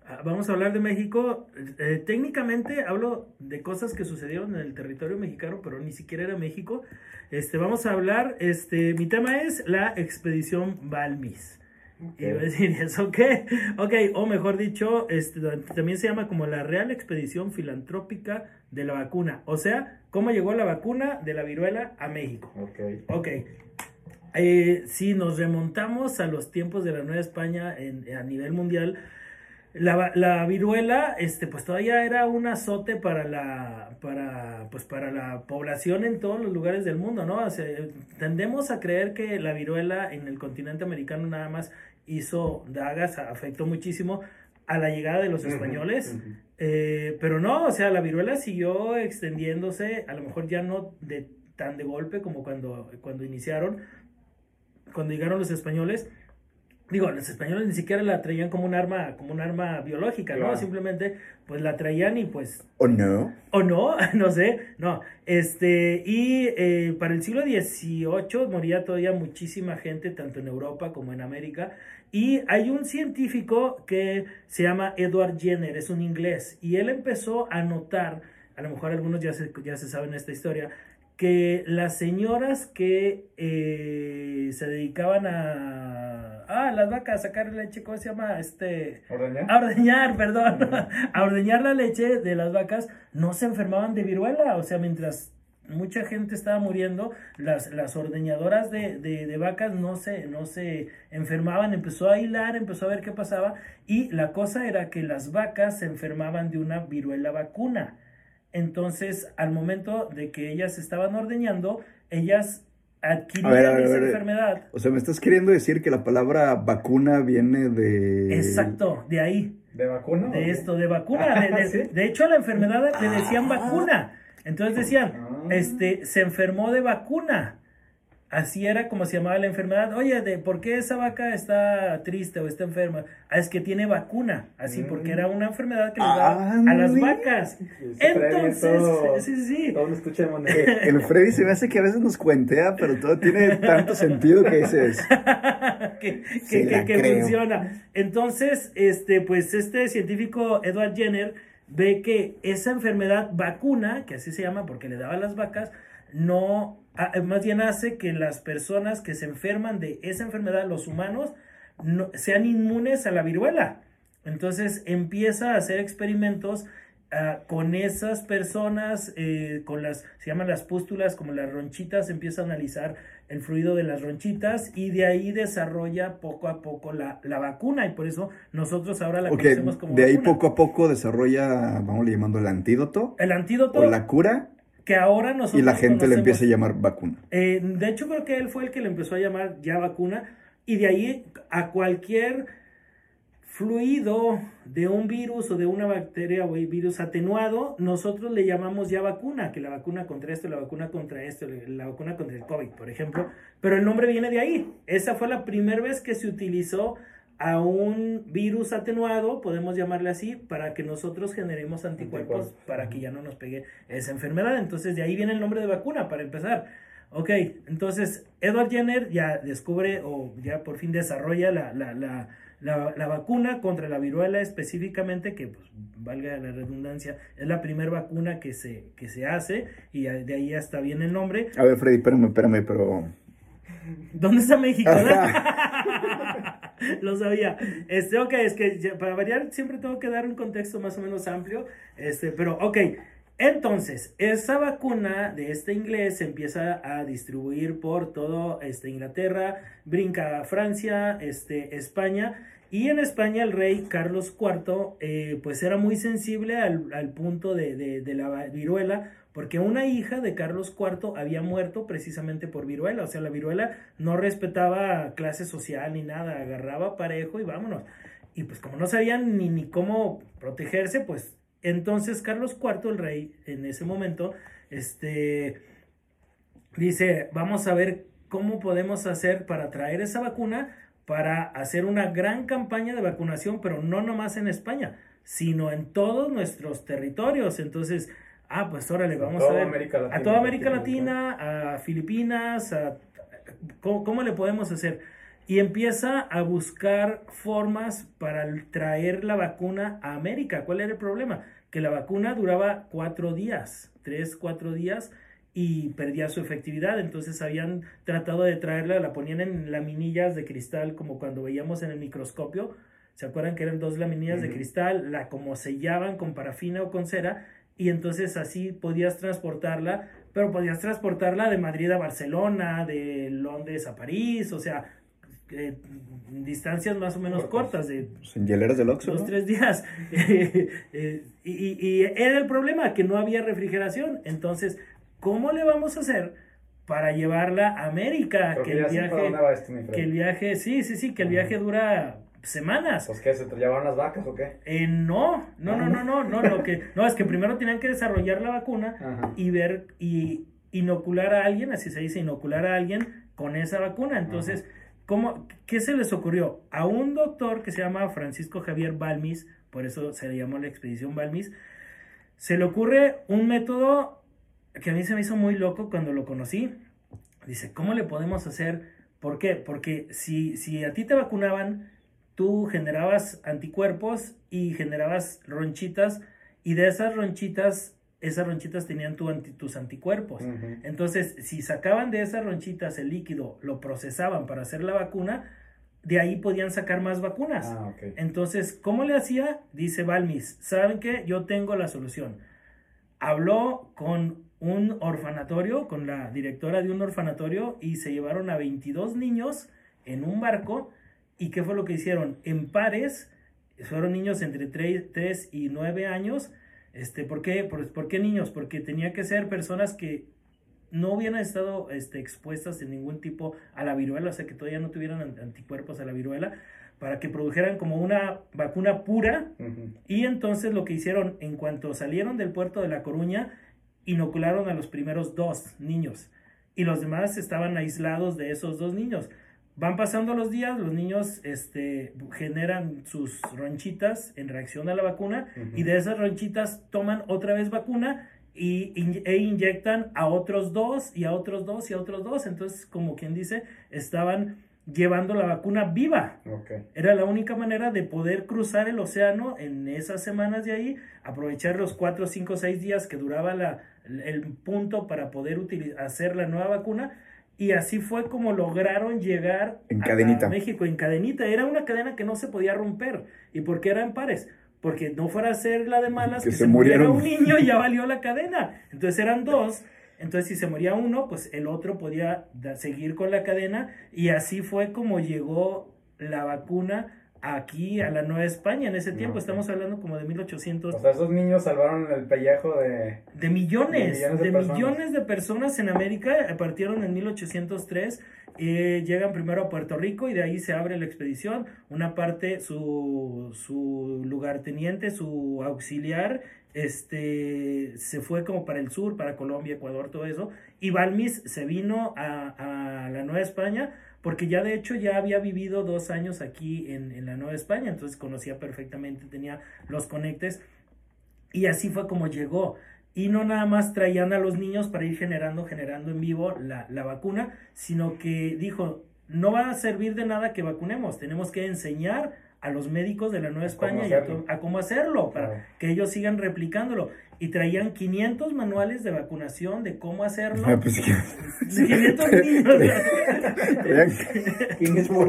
Ah, Vamos a hablar de México. Eh, técnicamente hablo de cosas que sucedieron en el territorio mexicano, pero ni siquiera era México. Este, vamos a hablar, este, mi tema es la expedición Balmis. Y voy a decir, ¿eso qué? Ok, o mejor dicho, este, también se llama como la Real Expedición Filantrópica de la Vacuna. O sea, ¿cómo llegó la vacuna de la viruela a México? Ok. Ok. Eh, si nos remontamos a los tiempos de la Nueva España en- a nivel mundial, la, la viruela, este, pues todavía era un azote para la, para, pues para la población en todos los lugares del mundo, ¿no? O sea, tendemos a creer que la viruela en el continente americano nada más hizo dagas, afectó muchísimo a la llegada de los españoles. Ujú. Eh, pero no, o sea, la viruela siguió extendiéndose, a lo mejor ya no de tan de golpe como cuando, cuando iniciaron, cuando llegaron los españoles. Digo, los españoles ni siquiera la traían como un arma, como un arma biológica, ¿no? Claro. Simplemente, pues la traían y pues ¿O no? o no, [LAUGHS] no sé, no. Este, y eh, para el siglo XVIII moría todavía muchísima gente, tanto en Europa como en América. Y hay un científico que se llama Edward Jenner, es un inglés, y él empezó a notar, a lo mejor algunos ya se, ya se saben esta historia, que las señoras que eh, se dedicaban a, ah, las vacas, a sacar leche, ¿cómo se llama? Este, ¿Ordeñar? a ordeñar, [LAUGHS] perdón, a ordeñar la leche de las vacas, no se enfermaban de viruela, o sea, mientras mucha gente estaba muriendo, las, las ordeñadoras de, de- de vacas no se, no se enfermaban, empezó a hilar, empezó a ver qué pasaba, y la cosa era que las vacas se enfermaban de una viruela vacuna. Entonces, al momento de que ellas estaban ordeñando, ellas adquirían A ver, a ver, a esa ver. enfermedad. O sea, me estás queriendo decir que la palabra vacuna viene de... Exacto, de ahí. ¿De vacuna? de esto, de vacuna. De, de- [LAUGHS] ¿Sí? de hecho, a la enfermedad le decían vacuna. Entonces decían, Ah. este, se enfermó de vacuna. Así era como se llamaba la enfermedad. Oye, de, ¿por qué esa vaca está triste o está enferma? Ah, es que tiene vacuna. Así, porque era una enfermedad que les daba a las Ándale. vacas. Entonces, todo- sí, sí, sí. Todo moneda. [LAUGHS] El Freddy se me hace que a veces nos cuentea, pero todo tiene tanto sentido que dices... [LAUGHS] que, que- que- que funciona. Entonces, este, pues este científico Edward Jenner ve que esa enfermedad vacuna, que así se llama porque le daba a las vacas, no, ah, más bien hace que las personas que se enferman de esa enfermedad, los humanos, no, sean inmunes a la viruela. Entonces empieza a hacer experimentos ah, con esas personas, eh, con las, se llaman las pústulas, como las ronchitas, empieza a analizar el fluido de las ronchitas y de ahí desarrolla poco a poco la, la vacuna y por eso nosotros ahora la conocemos como de ahí poco a poco desarrolla, vamos a llamando el antídoto El antídoto o la cura que ahora nosotros y la gente le empieza a llamar vacuna. Eh, de hecho, creo que él fue el que le empezó a llamar ya vacuna. Y de ahí a cualquier fluido de un virus o de una bacteria o virus atenuado, nosotros le llamamos ya vacuna, que la vacuna contra esto, la vacuna contra esto, la vacuna contra el COVID, por ejemplo. Pero el nombre viene de ahí. Esa fue la primera vez que se utilizó a un virus atenuado, podemos llamarle así, para que nosotros generemos anticuerpos Anticuerpos. para que ya no nos pegue esa enfermedad. Entonces de ahí viene el nombre de vacuna, para empezar. Ok, entonces Edward Jenner ya descubre o ya por fin desarrolla la, la, la, la, la vacuna contra la viruela específicamente, que pues valga la redundancia, es la primera vacuna que se, que se hace y de ahí hasta viene el nombre. A ver, Freddy, espérame, espérame, pero... ¿Dónde está México? [LAUGHS] Lo sabía. Este, ok, es que para variar siempre tengo que dar un contexto más o menos amplio. Este, pero ok. Entonces, esa vacuna de este inglés se empieza a distribuir por todo este, Inglaterra, brinca a Francia, este, España, y en España el rey Carlos IV eh, pues era muy sensible al, punto de la viruela, porque una hija de Carlos IV había muerto precisamente por viruela, o sea, la viruela no respetaba clase social ni nada, agarraba parejo y vámonos. Y pues como no sabían ni, ni cómo protegerse, pues entonces Carlos IV, el rey, en ese momento, este, dice, vamos a ver cómo podemos hacer para traer esa vacuna, para hacer una gran campaña de vacunación, pero no nomás en España, sino en todos nuestros territorios. Entonces, ah, pues órale, vamos a ver América a Latina, toda América. Latina, a Filipinas, a, ¿cómo, cómo le podemos hacer? Y empieza a buscar formas para traer la vacuna a América. ¿Cuál era el problema? Que la vacuna duraba cuatro días, tres, cuatro días y perdía su efectividad. Entonces habían tratado de traerla, la ponían en laminillas de cristal como cuando veíamos en el microscopio. ¿Se acuerdan que eran dos laminillas de cristal? La como sellaban con parafina o con cera y entonces así podías transportarla, pero podías transportarla de Madrid a Barcelona, de Londres a París, o sea, eh, distancias más o menos cortas de en hieleras del Oxxo, dos, ¿no? tres días. [LAUGHS] Eh, y, y- y era el problema, que no había refrigeración. Entonces, ¿cómo le vamos a hacer para llevarla a América? Que que el viaje, que el viaje, sí, sí, sí, que el viaje dura semanas. Pues, ¿qué? ¿Se te llevaron las vacas o qué? Eh, no, no, no, no, no, no, lo que, no, es que primero tenían que desarrollar la vacuna Ajá. y ver y inocular a alguien, así se dice, inocular a alguien con esa vacuna. Entonces, ¿cómo, ¿qué se les ocurrió? A un doctor que se llama Francisco Javier Balmis, por eso se le llamó la expedición Balmis, se le ocurre un método que a mí se me hizo muy loco cuando lo conocí. Dice, ¿cómo le podemos hacer? ¿Por qué? Porque si, si a ti te vacunaban, tú generabas anticuerpos y generabas ronchitas y de esas ronchitas, esas ronchitas tenían tu anti- tus anticuerpos. Entonces, si sacaban de esas ronchitas el líquido, lo procesaban para hacer la vacuna, de ahí podían sacar más vacunas. Ah. Entonces, ¿cómo le hacía? Dice Balmis, ¿saben qué? Yo tengo la solución. Habló con un orfanatorio, con la directora de un orfanatorio, y se llevaron a 22 niños en un barco. ¿Y qué fue lo que hicieron? En pares, fueron niños entre 3, y 9 años. Este, ¿por, qué? Por, ¿Por qué niños? Porque tenía que ser personas que no hubieran estado este, expuestas en ningún tipo a la viruela, o sea, que todavía no tuvieran an- anticuerpos a la viruela, para que produjeran como una vacuna pura. Y entonces lo que hicieron, en cuanto salieron del puerto de La Coruña, inocularon a los primeros dos niños. Y los demás estaban aislados de esos dos niños. Van pasando los días, los niños este, generan sus ronchitas en reacción a la vacuna y de esas ronchitas toman otra vez vacuna y, in- e inyectan a otros dos y a otros dos y a otros dos. Entonces, como quien dice, estaban llevando la vacuna viva. Era la única manera de poder cruzar el océano en esas semanas de ahí, aprovechar los 4, 5, 6 días que duraba la, el punto para poder hacer la nueva vacuna. Y así fue como lograron llegar En a- cadenita. a México, en cadenita. Era una cadena que no se podía romper. ¿Y por qué eran pares? Porque no fuera a ser la de malas, Que que, se se, muriera un niño y ya [LAUGHS] valió la cadena. Entonces eran dos. Entonces si se moría uno, pues el otro podía seguir con la cadena. Y así fue como llegó la vacuna aquí a la Nueva España. En ese tiempo estamos hablando como de 1800. O sea, esos niños salvaron el pellejo de... De millones, De millones de de personas. millones de personas en América eh, partieron en 1803, eh, llegan primero a Puerto Rico y de ahí se abre la expedición. Una parte, su, su lugarteniente, su auxiliar, este, se fue como para el sur, para Colombia, Ecuador, todo eso. Y Balmis se vino a, a la Nueva España porque ya de hecho ya había vivido dos años aquí en, en la Nueva España, entonces conocía perfectamente, tenía los conectes. Y así fue como llegó. Y no nada más traían a los niños para ir generando, generando en vivo la, la vacuna, sino que dijo, no va a servir de nada que vacunemos, tenemos que enseñar a los médicos de la Nueva España y a, a cómo hacerlo, para Claro. que ellos sigan replicándolo. Y traían 500 manuales de vacunación de cómo hacerlo. Ah, pues, que- De 500 niños. ¿Quién es? [LAUGHS]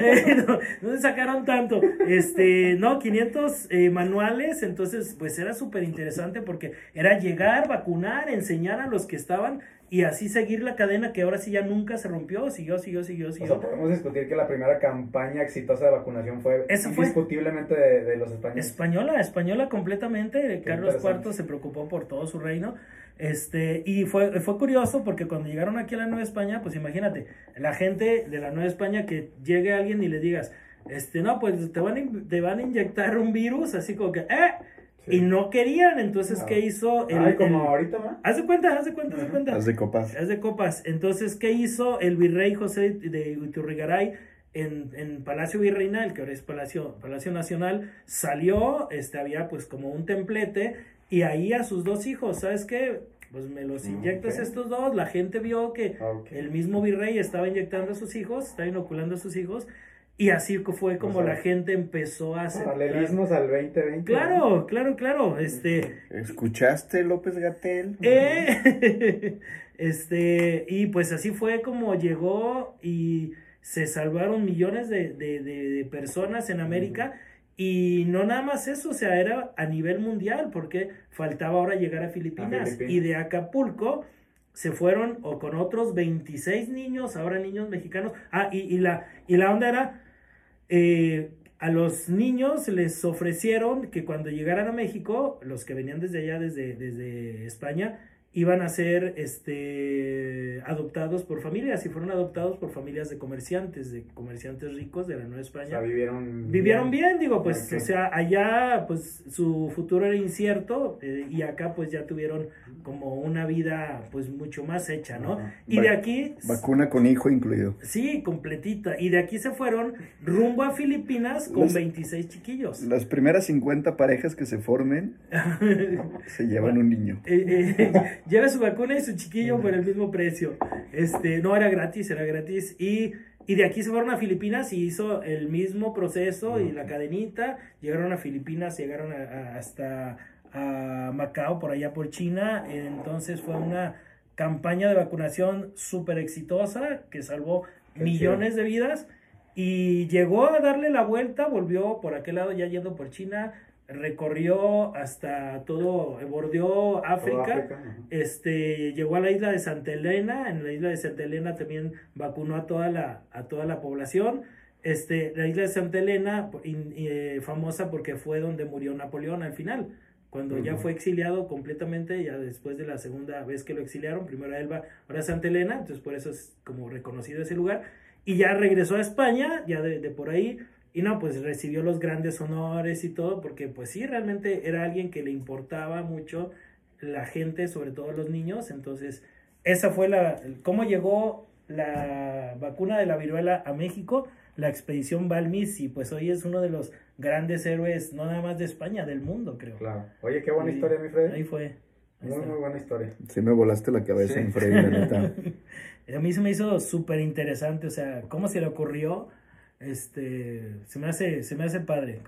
Eh, no, ¿Dónde sacaron tanto? Este, no, 500 eh, manuales, entonces pues era súper interesante porque era llegar, vacunar, enseñar a los que estaban y así seguir la cadena que ahora sí ya nunca se rompió, siguió, siguió, siguió, O sea, siguió. podemos discutir que la primera campaña exitosa de vacunación fue Esa fue. indiscutiblemente de, de los españoles. Española, española completamente. Carlos. IV se preocupó por todo su reino. Este, y fue, fue curioso porque cuando llegaron aquí a la Nueva España, pues imagínate, la gente de la Nueva España que llegue alguien y le digas, este, no, pues te van te van a inyectar un virus, así como que, ¡eh! Sí. Y no querían, entonces, Ah. ¿qué hizo? El, Ay, como el- ahorita, ¿no? Haz de cuenta, haz de cuenta, haz de cuenta. Haz de copas. Es de copas. Entonces, ¿qué hizo el virrey José de Iturrigaray en, en Palacio Virreinal, que ahora es Palacio, Palacio Nacional? Salió, este, había pues como un templete, y ahí a sus dos hijos, ¿sabes qué? pues me los Mm, inyectas estos dos. La gente vio que Ok. el mismo virrey estaba inyectando a sus hijos, estaba inoculando a sus hijos, y así fue como O sea, la gente empezó a aceptar. Paralelismos al 2020. Claro, claro, claro. Este, ¿Escuchaste, López Gatel? eh, [LAUGHS] este, y pues así fue como llegó y se salvaron millones de, de- de- de personas en América. Y no nada más eso, o sea, era a nivel mundial, porque faltaba ahora llegar a Filipinas. Filipinas. Y de Acapulco se fueron o con otros 26 niños, ahora niños mexicanos. Ah, y, y la, y la onda era, eh, a los niños les ofrecieron que cuando llegaran a México, los que venían desde allá, desde, desde España, iban a ser este, adoptados por familias y fueron adoptados por familias de comerciantes, de comerciantes ricos de la Nueva O España. sea, vivieron Vivieron bien, digo, pues, o sea, allá, pues, su futuro era incierto eh, y acá, pues, ya tuvieron como una vida, pues, mucho más hecha, ¿no? Y de aquí, Vacuna con hijo incluido. sí, completita, y de aquí se fueron rumbo a Filipinas con Los- 26 chiquillos. Las primeras 50 parejas que se formen [LAUGHS] se llevan un niño. Eh, eh, [LAUGHS] lleva su vacuna y su chiquillo por el mismo precio. Este, no era gratis, era gratis. Y, y de aquí se fueron a Filipinas y hizo el mismo proceso y la cadenita. Llegaron a Filipinas, llegaron a- a- hasta a Macao, por allá por China. Entonces fue una campaña de vacunación súper exitosa que salvó Qué millones de vidas. Y llegó a darle la vuelta, volvió por aquel lado ya yendo por China, recorrió hasta todo, bordeó África, África, este, llegó a la isla de Santa Elena, en la isla de Santa Elena también vacunó a toda la, a toda la población, este, la isla de Santa Elena, in- eh, famosa porque fue donde murió Napoleón al final, cuando ya fue exiliado completamente, ya después de la segunda vez que lo exiliaron, primero a Elba, ahora a Santa Elena, entonces por eso es como reconocido ese lugar, y ya regresó a España, ya de, de por ahí, y no, pues recibió los grandes honores y todo, porque pues sí, realmente era alguien que le importaba mucho la gente, sobre todo los niños, entonces esa fue la, cómo llegó la vacuna de la viruela a México, la expedición Balmis, y pues hoy es uno de los grandes héroes, no nada más de España, del mundo, creo. Claro. Oye, qué buena historia, mi Freddy. Ahí fue. Ahí Muy, está. muy buena historia. Sí me volaste la cabeza, Sí. en Freddy, la neta. [LAUGHS] A mí se me hizo súper interesante, o sea, cómo se le ocurrió, este, se me hace, se me hace padre,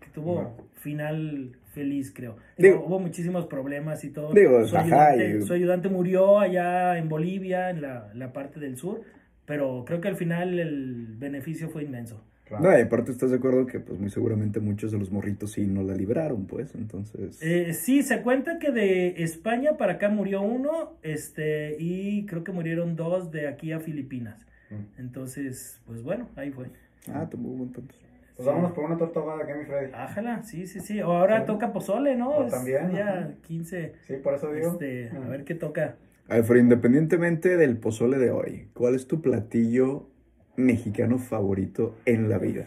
que tuvo final feliz, creo. Digo- Digo, hubo muchísimos problemas y todo. Digo, su, ajá, ayudante, y- su ayudante murió allá en Bolivia, en la, la parte del sur, pero creo que al final el beneficio fue inmenso. Claro. No, y aparte estás de acuerdo que pues muy seguramente muchos de los morritos sí no la libraron, pues, entonces... Eh, sí, se cuenta que de España para acá murió uno, este, y creo que murieron dos de aquí a Filipinas. Mm. Entonces, pues bueno, ahí fue. Ah, tomó un montón. Pues vámonos por una torta ahogada aquí, mi Freddy. Ájala, sí, sí, sí. O ahora Sí. toca pozole, ¿no? O Es también, Ya ajá. 15. Sí, por eso digo. Este, a Mm. ver qué toca. A ver, Freddy, independientemente del pozole de hoy, ¿cuál es tu platillo mexicano favorito en la vida?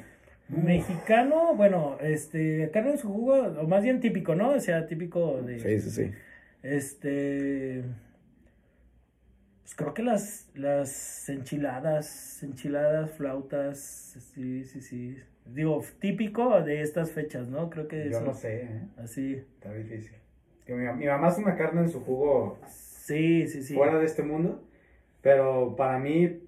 Mexicano, bueno, este, carne en su jugo, o más bien típico, ¿no? O sea, típico de. Sí, sí, sí. Este. Pues creo que las, las enchiladas, enchiladas, flautas, sí, sí, sí. Digo, típico de estas fechas, ¿no? Creo que Yo eso- no sé, ¿eh? Así. Está difícil. Mi, mi mamá hace una carne en su jugo Sí, sí, sí. fuera de este mundo, pero para mí,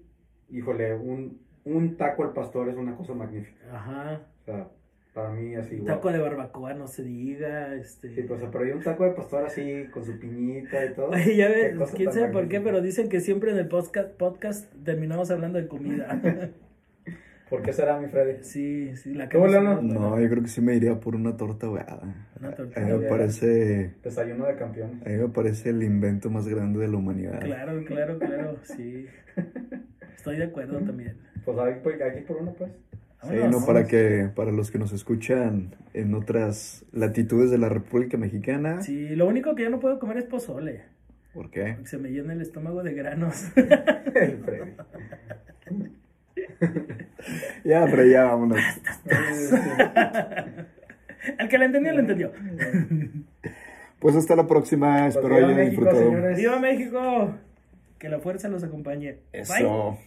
híjole, un, un taco al pastor es una cosa magnífica. Ajá. O sea, para mí así, guau. Taco de barbacoa, no se diga, este. Sí, pues, pero hay un taco de pastor así, con su piñita y todo. [LAUGHS] Oye, ya ves, quién sabe por qué, pero dicen que siempre en el podcast, podcast terminamos hablando de comida. [LAUGHS] ¿Por qué será, mi Freddy? sí, sí, la muy buena. No, yo creo que sí me iría por una torta ahogada. Una torta A mí me parece, Desayuno de campeones. a mí me parece el invento más grande de la humanidad. Claro, claro, claro, sí. Estoy de acuerdo también. Pues aquí, pues, aquí por uno, pues. Sí, Vámonos. no, para que, para los que nos escuchan en otras latitudes de la República Mexicana, Sí, lo único que yo no puedo comer es pozole. ¿por qué? porque Se me llena el estómago de granos. [LAUGHS] El Freddy. [LAUGHS] Ya, pero ya vámonos. [LAUGHS] Al que le entendió, le entendió. [LAUGHS] Pues hasta la próxima, Pues espero viva hayan México, disfrutado. señores. ¡Viva México! Que la fuerza los acompañe. Bye. Eso.